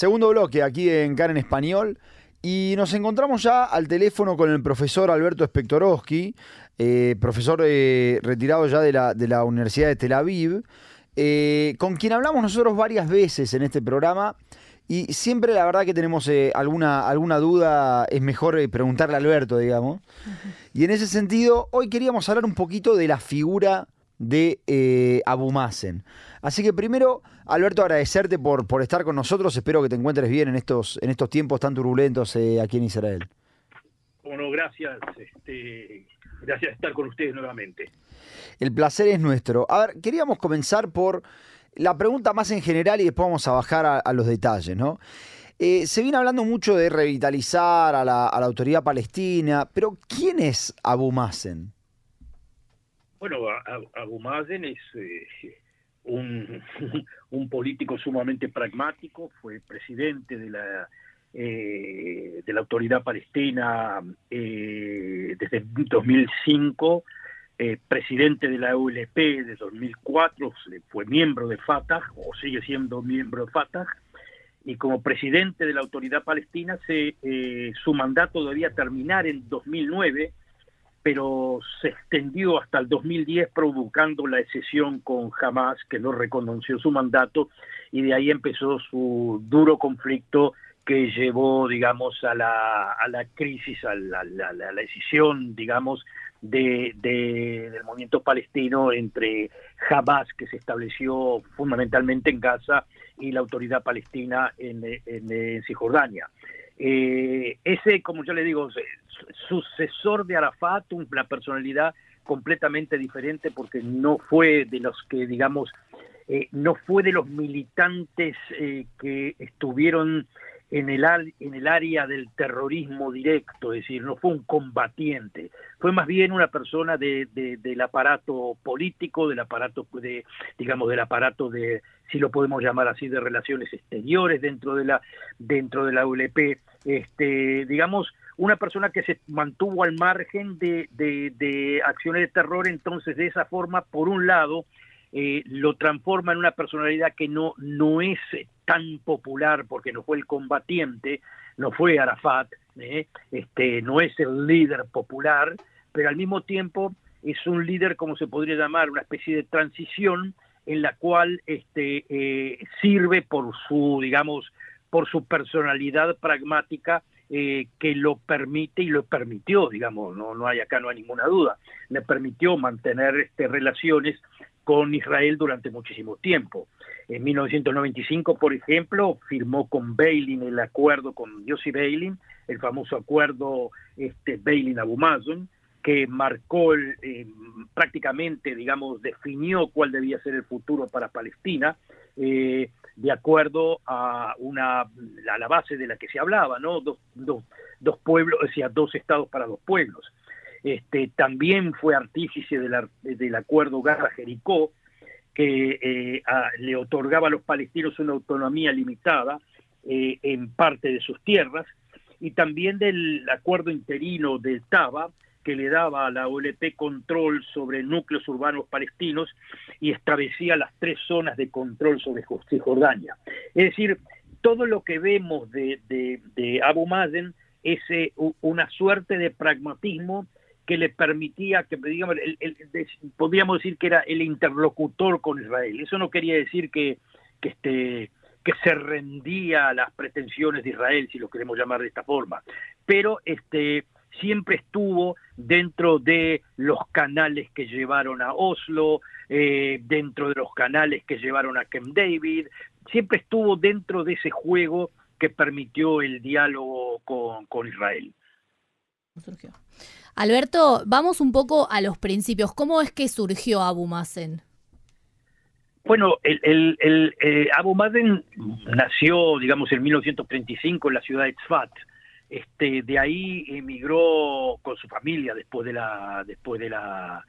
Segundo bloque aquí en CAR en Español. Y nos encontramos ya al teléfono con el profesor Alberto Spectorowski, eh, profesor eh, retirado ya de la, de la Universidad de Tel Aviv, eh, con quien hablamos nosotros varias veces en este programa. Y siempre la verdad que tenemos alguna, alguna duda, es mejor preguntarle a Alberto, digamos. Y en ese sentido, hoy queríamos hablar un poquito de la figura de eh, Abu Mazen. Así que primero, Alberto, agradecerte por, por estar con nosotros. Espero que te encuentres bien en estos, en estos tiempos tan turbulentos eh, aquí en Israel. Bueno, gracias. Este, gracias de estar con ustedes nuevamente. El placer es nuestro. A ver, queríamos comenzar por la pregunta más en general y después vamos a bajar a, los detalles, ¿no? Eh, se viene hablando mucho de revitalizar a la, a la autoridad palestina, pero ¿quién es Abu Mazen? Bueno, Abu Mazen es eh, un, político sumamente pragmático, fue presidente de la, eh, de la autoridad palestina eh, desde 2005, presidente de la ULP desde 2004, fue miembro de Fatah o sigue siendo miembro de Fatah, y como presidente de la autoridad palestina se, su mandato debía terminar en 2009 pero se extendió hasta el 2010 provocando la excesión con Hamas, que no reconoció su mandato, y de ahí empezó su duro conflicto que llevó, digamos, a la, a la crisis, a la, la, decisión, digamos, de, del movimiento palestino entre Hamas, que se estableció fundamentalmente en Gaza, y la autoridad palestina en, en, en Cisjordania. Eh, ese, como yo le digo, sucesor de Arafat, una personalidad completamente diferente porque no fue de los que, digamos, eh, no fue de los militantes eh, que estuvieron en el, en el área del terrorismo directo, es decir, no fue un combatiente, fue más bien una persona de, del aparato político, del aparato de, digamos, del aparato de, si lo podemos llamar así, de relaciones exteriores dentro de la, dentro de la ULP, este, digamos, una persona que se mantuvo al margen de, de acciones de terror, entonces de esa forma, por un lado, eh, lo transforma en una personalidad que no, no es tan popular porque no fue el combatiente, no fue Arafat, ¿eh? este, no es el líder popular, pero al mismo tiempo es un líder, como se podría llamar, una especie de transición en la cual este, eh, sirve por su, digamos, por su personalidad pragmática que lo permite y lo permitió, digamos, no, no hay acá no hay ninguna duda, le permitió mantener este, relaciones con Israel durante muchísimo tiempo. En 1995, por ejemplo, firmó con Beilin el acuerdo con Yossi Beilin, el famoso acuerdo este, Beilin-Abu que marcó prácticamente, digamos, definió cuál debía ser el futuro para Palestina, eh, de acuerdo a una a la base de la que se hablaba, ¿no? Dos, dos, pueblos, o sea, dos estados para dos pueblos. Este, también fue artífice del acuerdo Gaza-Jericó, que eh, le otorgaba a los palestinos una autonomía limitada eh, en parte de sus tierras, y también del acuerdo interino del TABA, que le daba a la OLP control sobre núcleos urbanos palestinos y establecía las tres zonas de control sobre Cisjordania. Es decir, todo lo que vemos de, Abu Mazen es eh, una suerte de pragmatismo que le permitía, que digamos, podríamos decir que era el interlocutor con Israel. Eso no quería decir que, que, este, que se rendía a las pretensiones de Israel, si lo queremos llamar de esta forma, pero este, siempre estuvo dentro de los canales que llevaron a Oslo, eh, dentro de los canales que llevaron a Camp David, siempre estuvo dentro de ese juego que permitió el diálogo con, con Israel. Alberto, vamos un poco a los principios. ¿Cómo es que surgió Abu Mazen? Bueno, el, el, eh, Abu Mazen nació, digamos, en 1935 en la ciudad de Tzfat. Este, de ahí emigró con su familia después de la, después de la,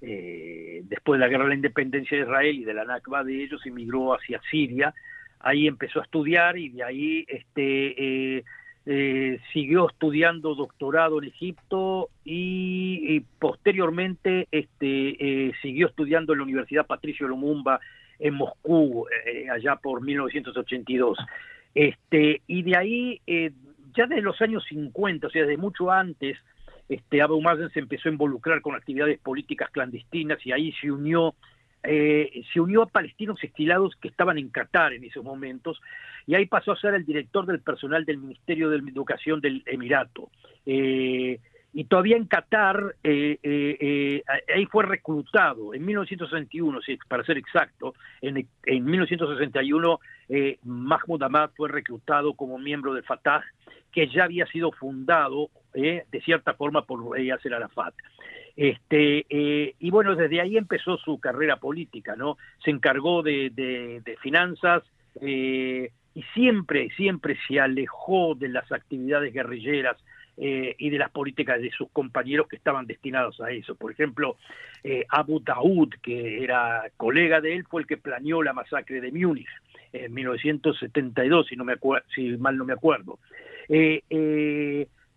eh, después de la guerra de la independencia de Israel y de la Nakba de ellos, emigró hacia Siria. Ahí empezó a estudiar y de ahí este, eh, eh, siguió estudiando doctorado en Egipto y, posteriormente este, siguió estudiando en la Universidad Patricio Lumumba en Moscú, allá por 1982. Este, y de ahí, ya desde los años 50, o sea, desde mucho antes, este, Abu Mazen se empezó a involucrar con actividades políticas clandestinas y ahí se unió eh, se unió a palestinos exiliados que estaban en Qatar en esos momentos y ahí pasó a ser el director del personal del Ministerio de Educación del Emirato. Eh, y todavía en Qatar, eh, eh, ahí fue reclutado en 1961, para ser exacto, en, en 1961 Mahmoud Ahmad fue reclutado como miembro del Fatah, que ya había sido fundado de cierta forma por Yasser Arafat. Este, eh, y bueno, desde ahí empezó su carrera política, ¿no? Se encargó de, finanzas eh, y siempre, siempre se alejó de las actividades guerrilleras eh, y de las políticas de sus compañeros que estaban destinados a eso. Por ejemplo, Abu Daoud, que era colega de él, fue el que planeó la masacre de Múnich en 1972, si, no me si mal no me acuerdo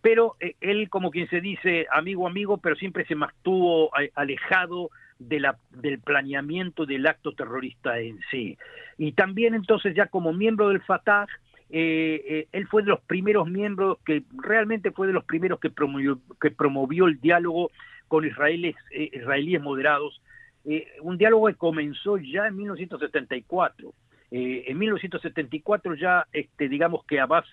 pero eh, él, como quien se dice, amigo, amigo, pero siempre se mantuvo eh, alejado de la, del planeamiento del acto terrorista en sí. Y también entonces ya como miembro del Fatah, eh, él fue de los primeros miembros que realmente fue de los primeros que promovió, que promovió el diálogo con israelíes, israelíes moderados, un diálogo que comenzó ya en 1974. en 1974 ya, este, digamos que Abbas,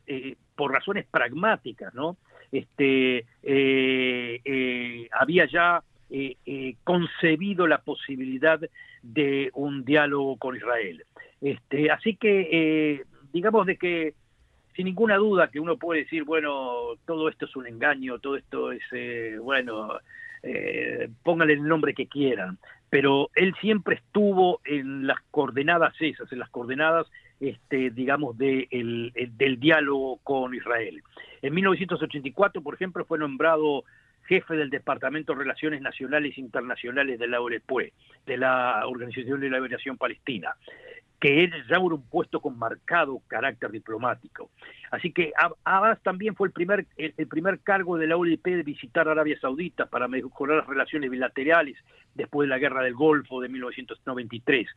por razones pragmáticas, ¿no? este, eh, eh, había ya eh, concebido la posibilidad de un diálogo con Israel. Este, así que, digamos de que sin ninguna duda que uno puede decir, bueno, todo esto es un engaño, todo esto es, bueno, póngale el nombre que quieran, pero él siempre estuvo en las coordenadas esas, en las coordenadas, este, digamos, de del diálogo con Israel. En 1984, por ejemplo, fue nombrado jefe del Departamento de Relaciones Nacionales e Internacionales de la OLP, de la Organización de la Liberación Palestina, que es ya un puesto con marcado carácter diplomático. Así que Abbas también fue el primer, el, primer cargo de la OLP de visitar Arabia Saudita para mejorar las relaciones bilaterales después de la Guerra del Golfo de 1993.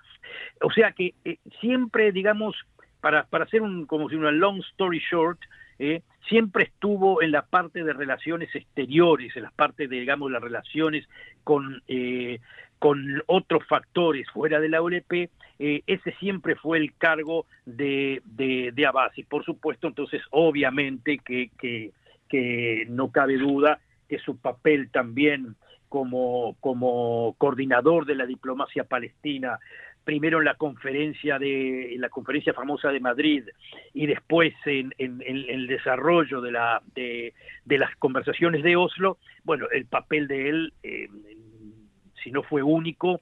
O sea que eh, siempre, digamos, para, para hacer un, como si una long story short, ¿eh? siempre estuvo en la parte de relaciones exteriores, en la parte de, digamos, las relaciones con, eh, con otros factores fuera de la OLP, eh, ese siempre fue el cargo de, de, de Abbas. Y por supuesto, entonces, obviamente que, que, que no cabe duda que su papel también como, como coordinador de la diplomacia palestina primero en la conferencia de la conferencia famosa de Madrid y después en, el desarrollo de la de, las conversaciones de Oslo bueno el papel de él eh, si no fue único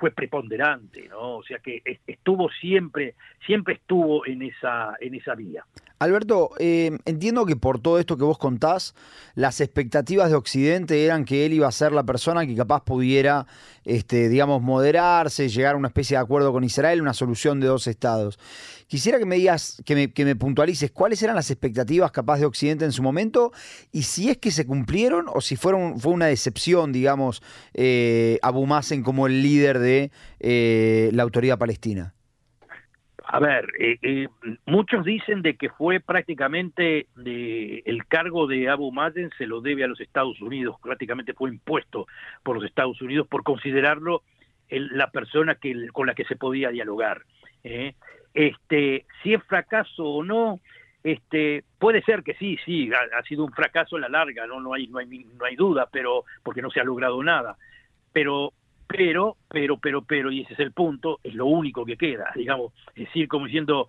fue preponderante, ¿no? O sea que estuvo siempre, siempre estuvo en esa, en esa vía. Alberto, eh, entiendo que por todo esto que vos contás, las expectativas de Occidente eran que él iba a ser la persona que capaz pudiera, este, digamos, moderarse, llegar a una especie de acuerdo con Israel, una solución de dos estados. Quisiera que me digas, que me, puntualices cuáles eran las expectativas capaz de Occidente en su momento y si es que se cumplieron o si fueron, fue una decepción, digamos, eh, como el líder de eh, la autoridad palestina. A ver, eh, eh, muchos dicen de que fue prácticamente el cargo de Abu Mazen se lo debe a los Estados Unidos, prácticamente fue impuesto por los Estados Unidos por considerarlo la persona que, con la que se podía dialogar. Este, si es fracaso o no, este, puede ser que sí, sí, ha, sido un fracaso a la larga, no, no hay, no hay, no hay duda, pero porque no se ha logrado nada. Pero pero, pero, pero, pero, y ese es el punto, es lo único que queda, digamos, es decir, como diciendo,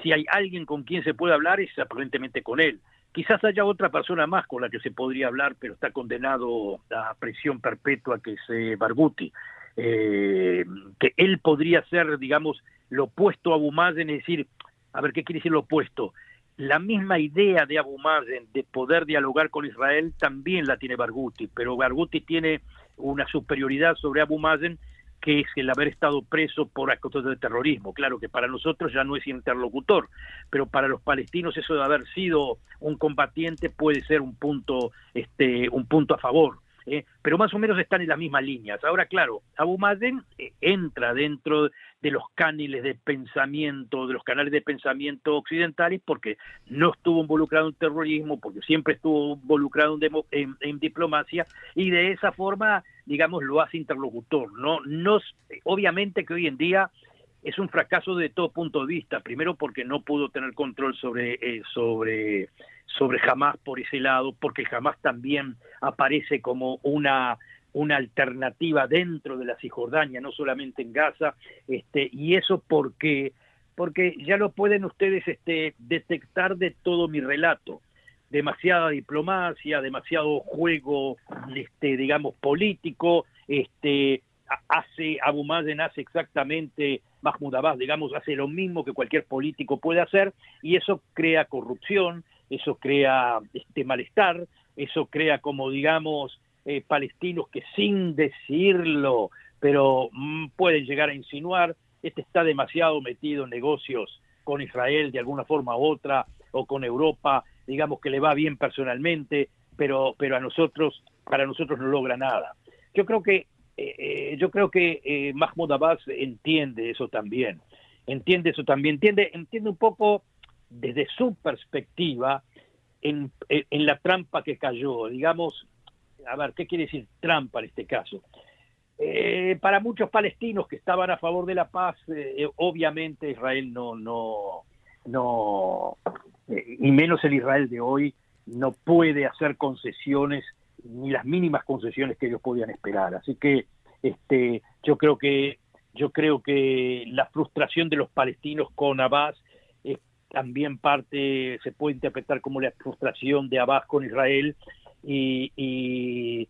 si hay alguien con quien se puede hablar es aparentemente con él. Quizás haya otra persona más con la que se podría hablar, pero está condenado a prisión perpetua, que es eh, Barbuti, eh, que él podría ser, digamos, lo opuesto a Abu Mazen, es decir, a ver, ¿qué quiere decir lo opuesto? La misma idea de Abu Mazen de poder dialogar con Israel también la tiene Barghouti, pero Barghouti tiene una superioridad sobre Abu Mazen que es el haber estado preso por actos de terrorismo. Claro que para nosotros ya no es interlocutor, pero para los palestinos eso de haber sido un combatiente puede ser un punto, este, un punto a favor. Eh, pero más o menos están en las mismas líneas. Ahora, claro, Abu Mazen eh, entra dentro de los cániles de pensamiento, de los canales de pensamiento occidentales, porque no estuvo involucrado en terrorismo, porque siempre estuvo involucrado en, en, diplomacia, y de esa forma, digamos, lo hace interlocutor. No, no, obviamente que hoy en día es un fracaso de todo punto de vista. Primero porque no pudo tener control sobre, eh, sobre, sobre Hamas por ese lado, porque Hamas también aparece como una una alternativa dentro de la Cisjordania, no solamente en Gaza, este, y eso porque, porque ya lo pueden ustedes este, detectar de todo mi relato. Demasiada diplomacia, demasiado juego, este, digamos, político, este, hace Abu Mazen hace exactamente Mahmoud Abbas, digamos, hace lo mismo que cualquier político puede hacer y eso crea corrupción, eso crea este malestar, eso crea como digamos eh, palestinos que sin decirlo, pero mm, pueden llegar a insinuar, este está demasiado metido en negocios con Israel de alguna forma u otra o con Europa, digamos que le va bien personalmente, pero pero a nosotros para nosotros no logra nada. Yo creo que eh, eh, yo creo que eh, Mahmoud Abbas entiende eso también, entiende eso también, entiende, entiende un poco desde su perspectiva en, la trampa que cayó, digamos, a ver, ¿qué quiere decir trampa en este caso? para muchos palestinos que estaban a favor de la paz, obviamente Israel no, no, no, y menos el Israel de hoy, no puede hacer concesiones ni las mínimas concesiones que ellos podían esperar. Así que este, yo creo que yo creo que la frustración de los palestinos con Abbas también parte, se puede interpretar como la frustración de Abbas con Israel y, y,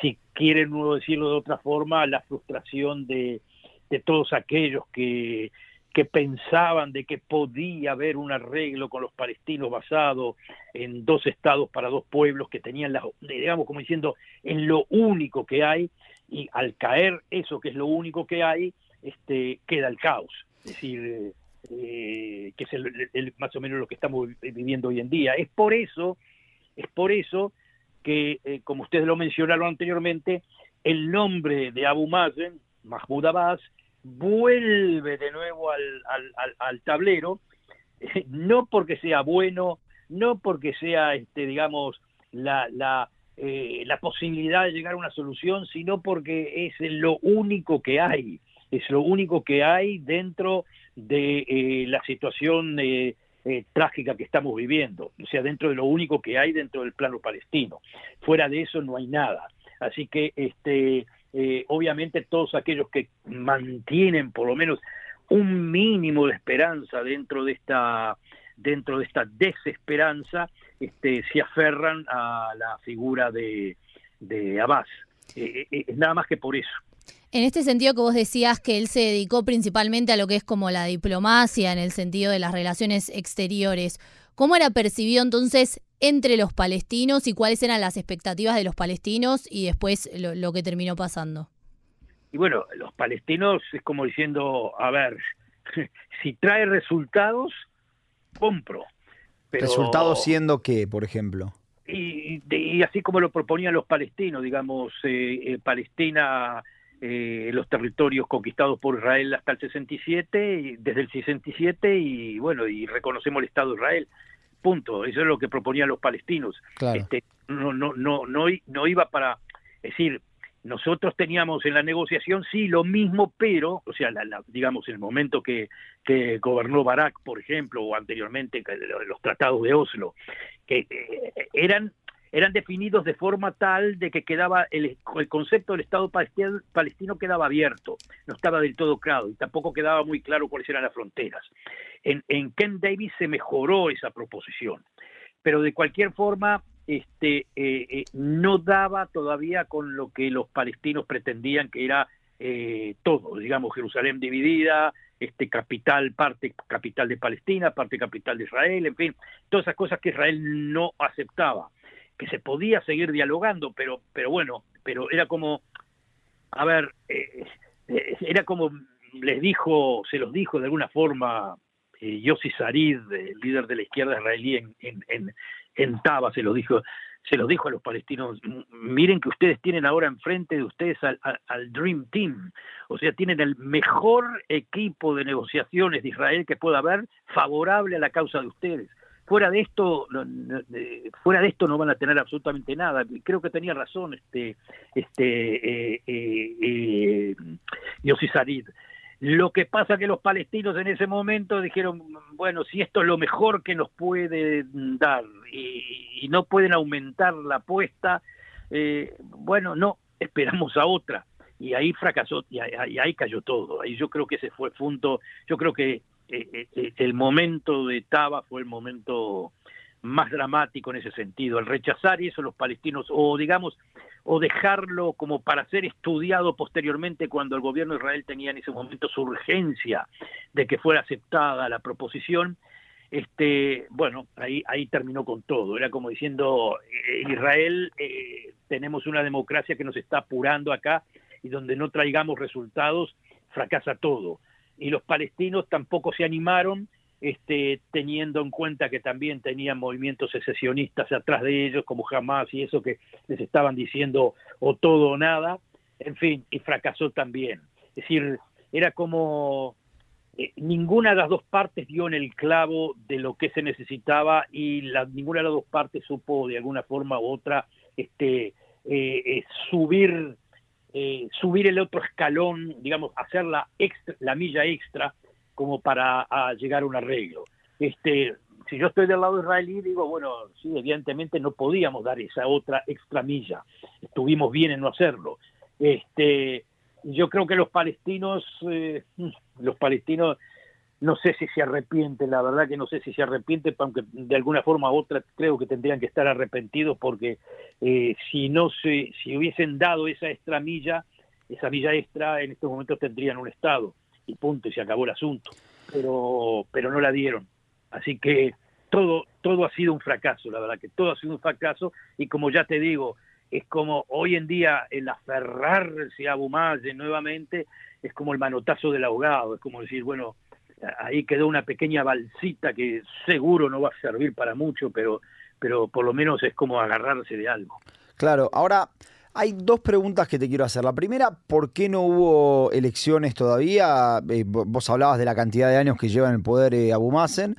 si quieren uno decirlo de otra forma, la frustración de, de todos aquellos que, que pensaban de que podía haber un arreglo con los palestinos basado en dos estados para dos pueblos que tenían, la, digamos, como diciendo, en lo único que hay, y al caer eso que es lo único que hay, este, queda el caos. Es decir, eh, que es el, más o menos lo que estamos viviendo hoy en día. Es por eso, es por eso que, eh, como ustedes lo mencionaron anteriormente, el nombre de Abu Mazen, Mahmoud Abbas, vuelve de nuevo al, tablero, no porque sea bueno, no porque sea, este, digamos, la, la, eh, la posibilidad de llegar a una solución, sino porque es lo único que hay, es lo único que hay dentro de eh, la situación eh, trágica que estamos viviendo, o sea, dentro de lo único que hay dentro del plano palestino. Fuera de eso no hay nada. Así que este, eh, obviamente todos aquellos que mantienen por lo menos un mínimo de esperanza dentro de esta dentro de esta desesperanza este, se aferran a la figura de, de Abbas. Eh, eh, nada más que por eso. En este sentido que vos decías que él se dedicó principalmente a lo que es como la diplomacia en el sentido de las relaciones exteriores, ¿cómo era percibido entonces entre los palestinos y cuáles eran las expectativas de los palestinos y después lo, que terminó pasando. Y bueno, los palestinos es como diciendo, a ver, si trae resultados, compro. ¿Resultados siendo qué, por ejemplo? Y, así como lo proponían los palestinos, digamos, eh, eh, Palestina, eh, los territorios conquistados por Israel hasta el 67, desde el 67, y bueno, y reconocemos el Estado de Israel punto. Eso es lo que proponían los palestinos. Este, no, no, no, no, no iba para, es decir, nosotros teníamos en la negociación sí lo mismo, pero, o sea, digamos, en el momento que, que gobernó Barak, por ejemplo, o anteriormente los tratados de Oslo, que eh, eran eran definidos de forma tal de que quedaba el, concepto del Estado palestino, quedaba abierto, no estaba del todo claro y tampoco quedaba muy claro cuáles eran las fronteras. En, en Ken Davis se mejoró esa proposición, pero de cualquier forma este, eh, eh, no daba todavía con lo que los palestinos pretendían que era eh, todo, digamos, Jerusalén dividida, este capital, parte capital de Palestina, parte capital de Israel, en fin, todas esas cosas que Israel no aceptaba que se podía seguir dialogando, pero, pero bueno, pero era como, a ver, eh, eh, era como les dijo, se los dijo de alguna forma eh, Yossi Sarid, el líder de la izquierda israelí en, en, en, Taba, se los dijo, se los dijo a los palestinos, miren que ustedes tienen ahora enfrente de ustedes al, Dream Team, o sea, tienen el mejor equipo de negociaciones de Israel que pueda haber favorable a la causa de ustedes. Fuera de esto, fuera de esto no van a tener absolutamente nada. Creo que tenía razón este, este eh, eh, eh Sarid. Lo que pasa que los palestinos en ese momento dijeron, bueno, si esto es lo mejor que nos puede dar y, no pueden aumentar la apuesta, eh, bueno, no, esperamos a otra. Y ahí fracasó, y ahí, cayó todo. Ahí yo creo que ese fue el punto, yo creo que eh, eh, el momento de Taba fue el momento más dramático en ese sentido, el rechazar eso los palestinos, o digamos, o dejarlo como para ser estudiado posteriormente cuando el gobierno de Israel tenía en ese momento su urgencia de que fuera aceptada la proposición, este, bueno, ahí, ahí terminó con todo. Era como diciendo, eh, Israel, eh, tenemos una democracia que nos está apurando acá y donde no traigamos resultados, fracasa todo. Y los palestinos tampoco se animaron este, teniendo en cuenta que también tenían movimientos secesionistas atrás de ellos, como Hamas y eso que les estaban diciendo o todo o nada, en fin, y fracasó también. Es decir, era como eh, ninguna de las dos partes dio en el clavo de lo que se necesitaba y la, ninguna de las dos partes supo de alguna forma u otra este, eh, eh, subir, subir el otro escalón, digamos, hacer la, extra, la milla extra como para llegar a un arreglo. Este, si yo estoy del lado israelí, digo, bueno, sí, evidentemente no podíamos dar esa otra extra milla. Estuvimos bien en no hacerlo. Este, yo creo que los palestinos, eh, los palestinos, no sé si se arrepienten, la verdad que no sé si se arrepienten, aunque de alguna forma u otra creo que tendrían que estar arrepentidos porque eh, si no se, si hubiesen dado esa extra milla, esa milla extra, en estos momentos tendrían un Estado y punto, y se acabó el asunto. Pero, pero no la dieron. Así que todo, todo ha sido un fracaso, la verdad que todo ha sido un fracaso, y como ya te digo, es como hoy en día el aferrarse a Bumalle nuevamente es como el manotazo del ahogado, es como decir, bueno, ahí quedó una pequeña balsita que seguro no va a servir para mucho, pero, pero por lo menos es como agarrarse de algo. Claro, ahora hay dos preguntas que te quiero hacer. La primera, ¿por qué no hubo elecciones todavía? Eh, vos hablabas de la cantidad de años que lleva en el poder eh, Abu Mazen.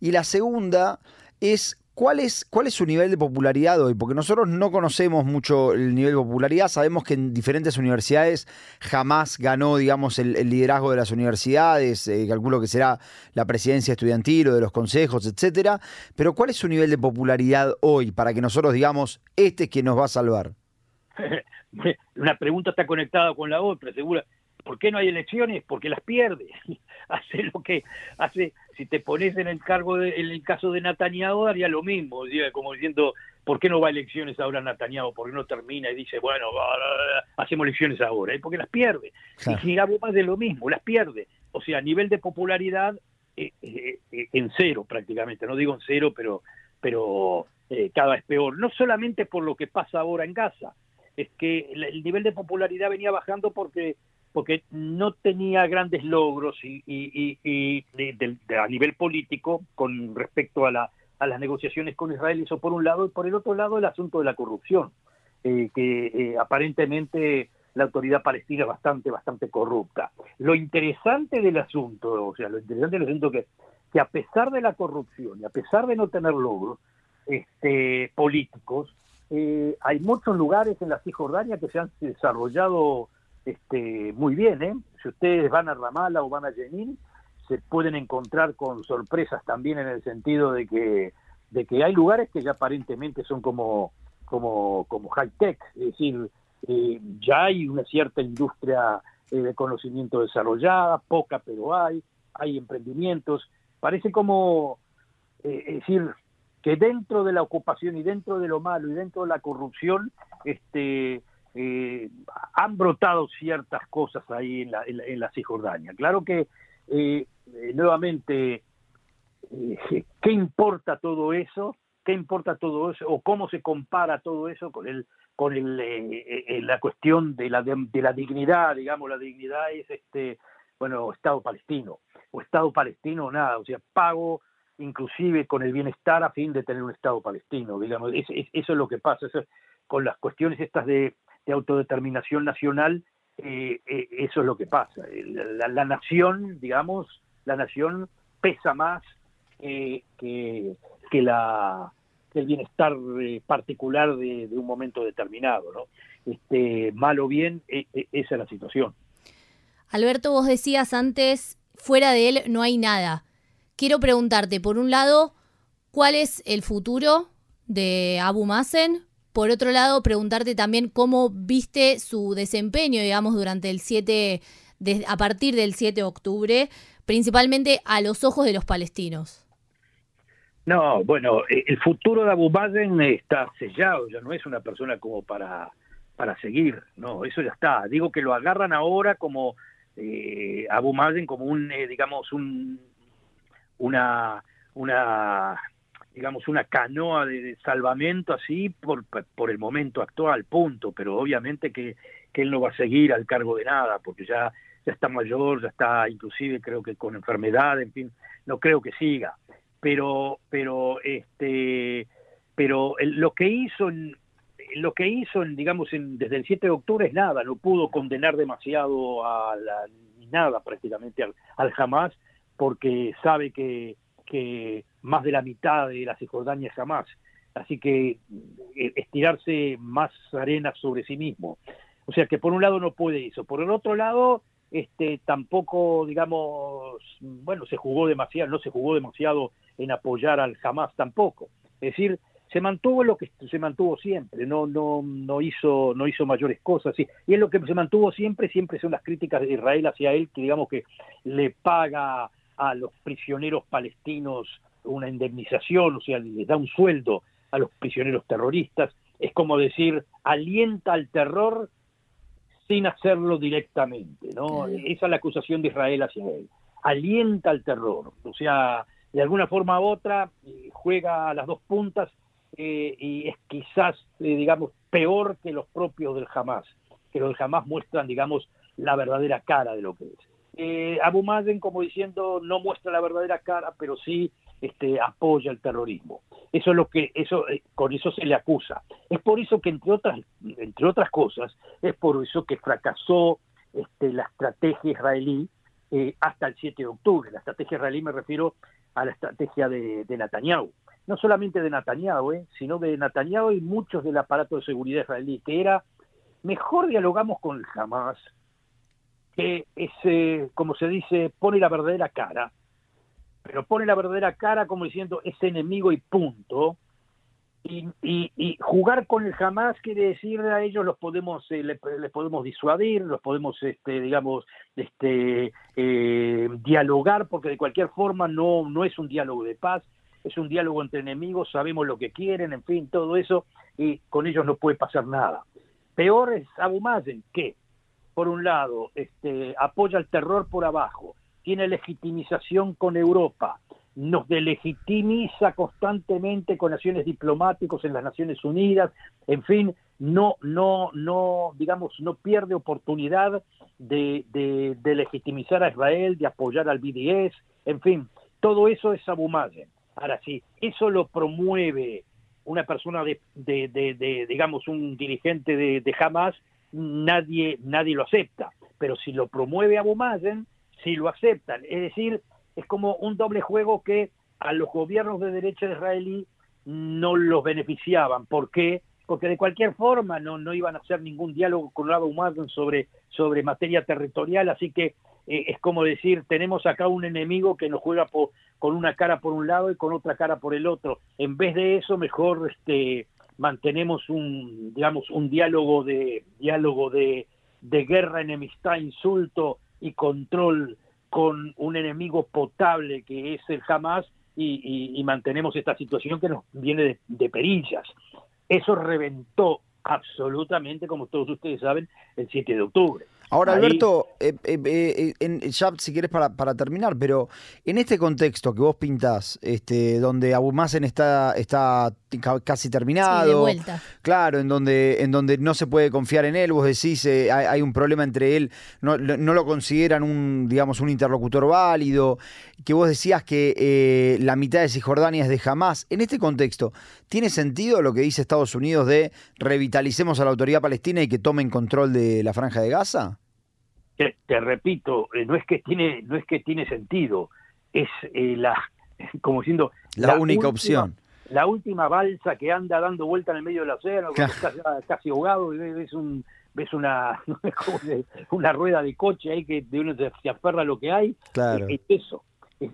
Y la segunda es, ¿cuál es, ¿cuál es su nivel de popularidad hoy? Porque nosotros no conocemos mucho el nivel de popularidad. Sabemos que en diferentes universidades jamás ganó, digamos, el, liderazgo de las universidades. Eh, calculo que será la presidencia estudiantil o de los consejos, etcétera. Pero ¿cuál es su nivel de popularidad hoy para que nosotros digamos, este es quien nos va a salvar? una pregunta está conectada con la otra, segura. ¿Por qué no hay elecciones? Porque las pierde. hace lo que hace. Si te pones en el cargo de, en el caso de Netanyahu haría lo mismo, como diciendo, ¿por qué no va a elecciones ahora Netanyahu? ¿Por qué no termina y dice, bueno, hacemos elecciones ahora? Porque las pierde. Y si hago más de lo mismo, las pierde. O sea, a nivel de popularidad eh, eh, eh, en cero prácticamente. No digo en cero, pero pero cada vez peor. No solamente por lo que pasa ahora en Gaza, es que el nivel de popularidad venía bajando porque porque no tenía grandes logros y, y, a nivel político con respecto a, la, a las negociaciones con Israel, eso por un lado, y por el otro lado el asunto de la corrupción, eh, que eh, aparentemente la autoridad palestina es bastante, bastante corrupta. Lo interesante del asunto, o sea, lo interesante del asunto que, que a pesar de la corrupción y a pesar de no tener logros este, políticos, eh, hay muchos lugares en la Cisjordania que se han desarrollado este, muy bien. ¿eh? Si ustedes van a Ramallah o van a Jenin, se pueden encontrar con sorpresas también en el sentido de que, de que hay lugares que ya aparentemente son como, como, high-tech, es decir, eh, ya hay una cierta industria eh, de conocimiento desarrollada, poca pero hay, hay emprendimientos, parece como, es decir, que dentro de la ocupación y dentro de lo malo y dentro de la corrupción, este, eh, han brotado ciertas cosas ahí en la, en la, Cisjordania. Claro que, eh, eh, nuevamente, ¿qué importa todo eso? ¿Qué importa todo eso? ¿O cómo se compara todo eso con el con la cuestión de la, de la dignidad? Digamos, la dignidad es, este bueno, Estado palestino. O Estado palestino, nada. O sea, pago inclusive con el bienestar a fin de tener un Estado palestino, digamos, eso es lo que pasa, con las cuestiones estas de, autodeterminación nacional, eh, eh, eso es lo que pasa, la, nación, digamos, la nación pesa más que, que, la, el bienestar particular de, un momento determinado, ¿no? Este, mal o bien, e, e, esa es la situación. Alberto, vos decías antes, fuera de él no hay nada. Quiero preguntarte, por un lado, ¿cuál es el futuro de Abu Mazen? Por otro lado, preguntarte también cómo viste su desempeño, digamos, durante el 7, a partir del 7 de octubre, principalmente a los ojos de los palestinos. No, bueno, eh, el futuro de Abu Mazen está sellado, ya no es una persona como para, para seguir, no, eso ya está. Digo que lo agarran ahora como eh, Abu Mazen como un, eh, digamos, un, una, una, digamos, una canoa de, salvamento así por, por el momento actual, punto, pero obviamente que, que él no va a seguir al cargo de nada, porque ya, ya está mayor, ya está inclusive creo que con enfermedad, en fin, no creo que siga. Pero, pero, este, pero lo que hizo en, lo que hizo, digamos, desde el 7 de octubre es nada, no pudo condenar demasiado a la, ni nada prácticamente al, al Hamas, porque sabe que, que más de la mitad de la Cisjordania Hamas. Así que eh, estirarse más arena sobre sí mismo. O sea que por un lado no puede eso. Por el otro lado, este, tampoco, digamos, bueno, se jugó demasiado, no se jugó demasiado en apoyar al Hamas tampoco. Es decir, se mantuvo lo que se mantuvo siempre, no, no, no hizo, no hizo mayores cosas, y es lo que se mantuvo siempre, siempre son las críticas de Israel hacia él, que digamos que le paga a los prisioneros palestinos una indemnización, o sea, les da un sueldo a los prisioneros terroristas, es como decir, alienta al terror sin hacerlo directamente, ¿no? Esa es la acusación de Israel hacia él. Alienta al terror, o sea, de alguna forma u otra eh, juega a las dos puntas eh, y es quizás, eh, digamos, peor que los propios del Hamas, que los del Hamas muestran, digamos, la verdadera cara de lo que es. Eh, Abu Mazen, como diciendo, no muestra la verdadera cara, pero sí este, apoya el terrorismo. Eso es lo que, eso, con eso se le acusa. Es por eso que, entre otras, entre otras cosas, es por eso que fracasó este, la estrategia israelí hasta el 7 de octubre. La estrategia israelí me refiero a la estrategia de, de Netanyahu no solamente de Netanyahu, ¿eh? sino de Netanyahu y muchos del aparato de seguridad israelí, que era, mejor dialogamos con el Hamas, que ese, como se dice, pone la verdadera cara, pero pone la verdadera cara como diciendo es enemigo y punto, y, y, jugar con el Hamas quiere decir a ellos los podemos eh, les, podemos disuadir los podemos este digamos este eh, dialogar porque de cualquier forma no no es un diálogo de paz es un diálogo entre enemigos, sabemos lo que quieren, en fin, todo eso, y con ellos no puede pasar nada. Peor es Abu Mazen, que, por un lado, este, apoya el terror por abajo, tiene legitimización con Europa, nos delegitimiza constantemente con acciones diplomáticos en las Naciones Unidas, en fin, no, no, no, digamos, no pierde oportunidad de, legitimizar a Israel, de apoyar al BDS, en fin, todo eso es Abu Mazen. Ahora, sí, eso lo promueve una persona de, de, digamos, un dirigente de, de, Hamas, nadie, nadie lo acepta. Pero si lo promueve Abu Mazen, sí lo aceptan. Es decir, es como un doble juego que a los gobiernos de derecha israelí no los beneficiaban. ¿Por qué? Porque de cualquier forma no, no iban a hacer ningún diálogo con Abu Mazen sobre, sobre materia territorial, así que eh, es como decir, tenemos acá un enemigo que nos juega con una cara por un lado y con otra cara por el otro. En vez de eso, mejor este, mantenemos un, digamos, un diálogo de, diálogo de, de guerra, enemistad, insulto y control con un enemigo potable que es el Hamas y, mantenemos esta situación que nos viene de, de perillas. Eso reventó absolutamente, como todos ustedes saben, el 7 de octubre. Ahora, Alberto, eh, eh, eh, ya si quieres para, para, terminar, pero en este contexto que vos pintás, este, donde Abu Mazen está, está casi terminado, claro, en donde, en donde no se puede confiar en él, vos decís, hay, un problema entre él, no, no, lo consideran un, digamos, un interlocutor válido, que vos decías que la mitad de Cisjordania es de Hamas. En este contexto, ¿tiene sentido lo que dice Estados Unidos de revitalicemos a la autoridad palestina y que tomen control de la franja de Gaza? te, repito, eh, no es que tiene, no es que tiene sentido, es eh, la, como diciendo, la, única opción. La última balsa que anda dando vuelta en el medio del océano, estás casi ahogado y ves un ves una una rueda de coche ahí que de uno se, aferra a lo que hay. Claro. Es, eso,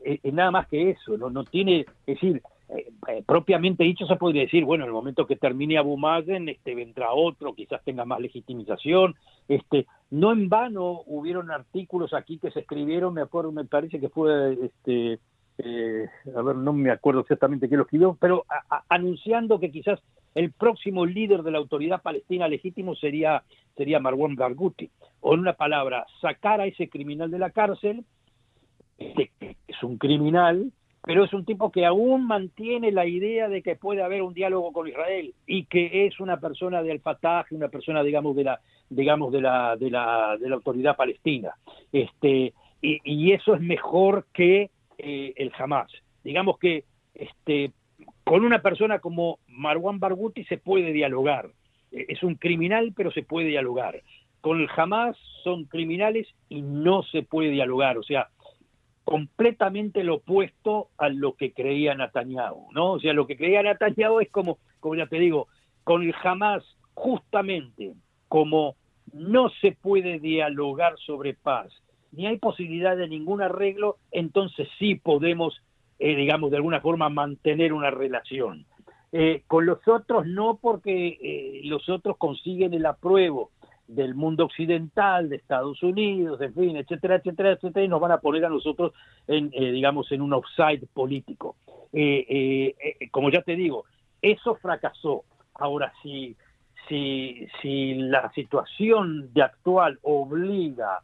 es, nada más que eso, no, no tiene, es decir, eh, eh, propiamente dicho se podría decir, bueno, en el momento que termine Abu Mazen, este, vendrá otro, quizás tenga más legitimización, este, no en vano hubieron artículos aquí que se escribieron, me acuerdo, me parece que fue, este, eh, a ver, no me acuerdo exactamente quién lo escribió, pero anunciando que quizás el próximo líder de la autoridad palestina legítimo sería, sería Marwan Barghouti, o en una palabra, sacar a ese criminal de la cárcel, este, es un criminal, pero es un tipo que aún mantiene la idea de que puede haber un diálogo con Israel y que es una persona del Fatah, una persona digamos de la digamos de la de la, de la autoridad palestina. Este y, eso es mejor que eh, el Hamas. Digamos que este con una persona como Marwan Barghouti se puede dialogar. Eh, es un criminal, pero se puede dialogar. Con el Hamas son criminales y no se puede dialogar. O sea, completamente lo opuesto a lo que creía Netanyahu, ¿no? O sea, lo que creía Netanyahu es como, como ya te digo, con el Hamas justamente como no se puede dialogar sobre paz, ni hay posibilidad de ningún arreglo, entonces sí podemos, eh, digamos, de alguna forma mantener una relación. Eh, con los otros no, porque eh, los otros consiguen el apruebo del mundo occidental, de Estados Unidos, en fin, etcétera, etcétera, etcétera, y nos van a poner a nosotros, en, eh, digamos, en un offside político. Eh, eh, como ya te digo, eso fracasó. Ahora, si, si, si la situación de actual obliga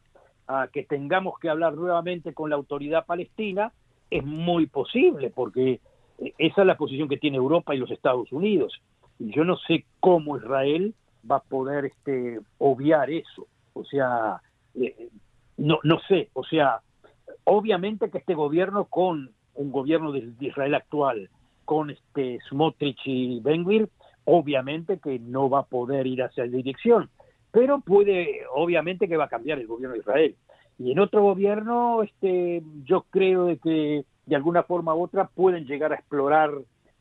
a que tengamos que hablar nuevamente con la autoridad palestina, es muy posible, porque esa es la posición que tiene Europa y los Estados Unidos. Y yo no sé cómo Israel va a poder este, obviar eso. O sea, eh, no, no sé, o sea, obviamente que este gobierno con un gobierno de, Israel actual, con este Smotrich y Benguir, obviamente que no va a poder ir hacia la dirección, pero puede, obviamente que va a cambiar el gobierno de Israel. Y en otro gobierno, este, yo creo de que de alguna forma u otra pueden llegar a explorar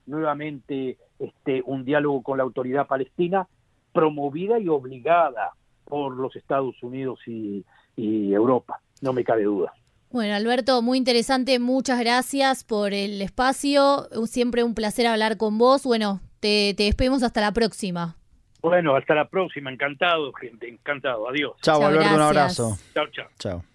nuevamente este, un diálogo con la autoridad palestina promovida y obligada por los Estados Unidos y, Europa, no me cabe duda. Bueno, Alberto, muy interesante, muchas gracias por el espacio, siempre un placer hablar con vos. Bueno, te, te despedimos hasta la próxima. Bueno, hasta la próxima, encantado, gente, encantado, adiós. Chao, Alberto, un abrazo. Chao, chao. Chao.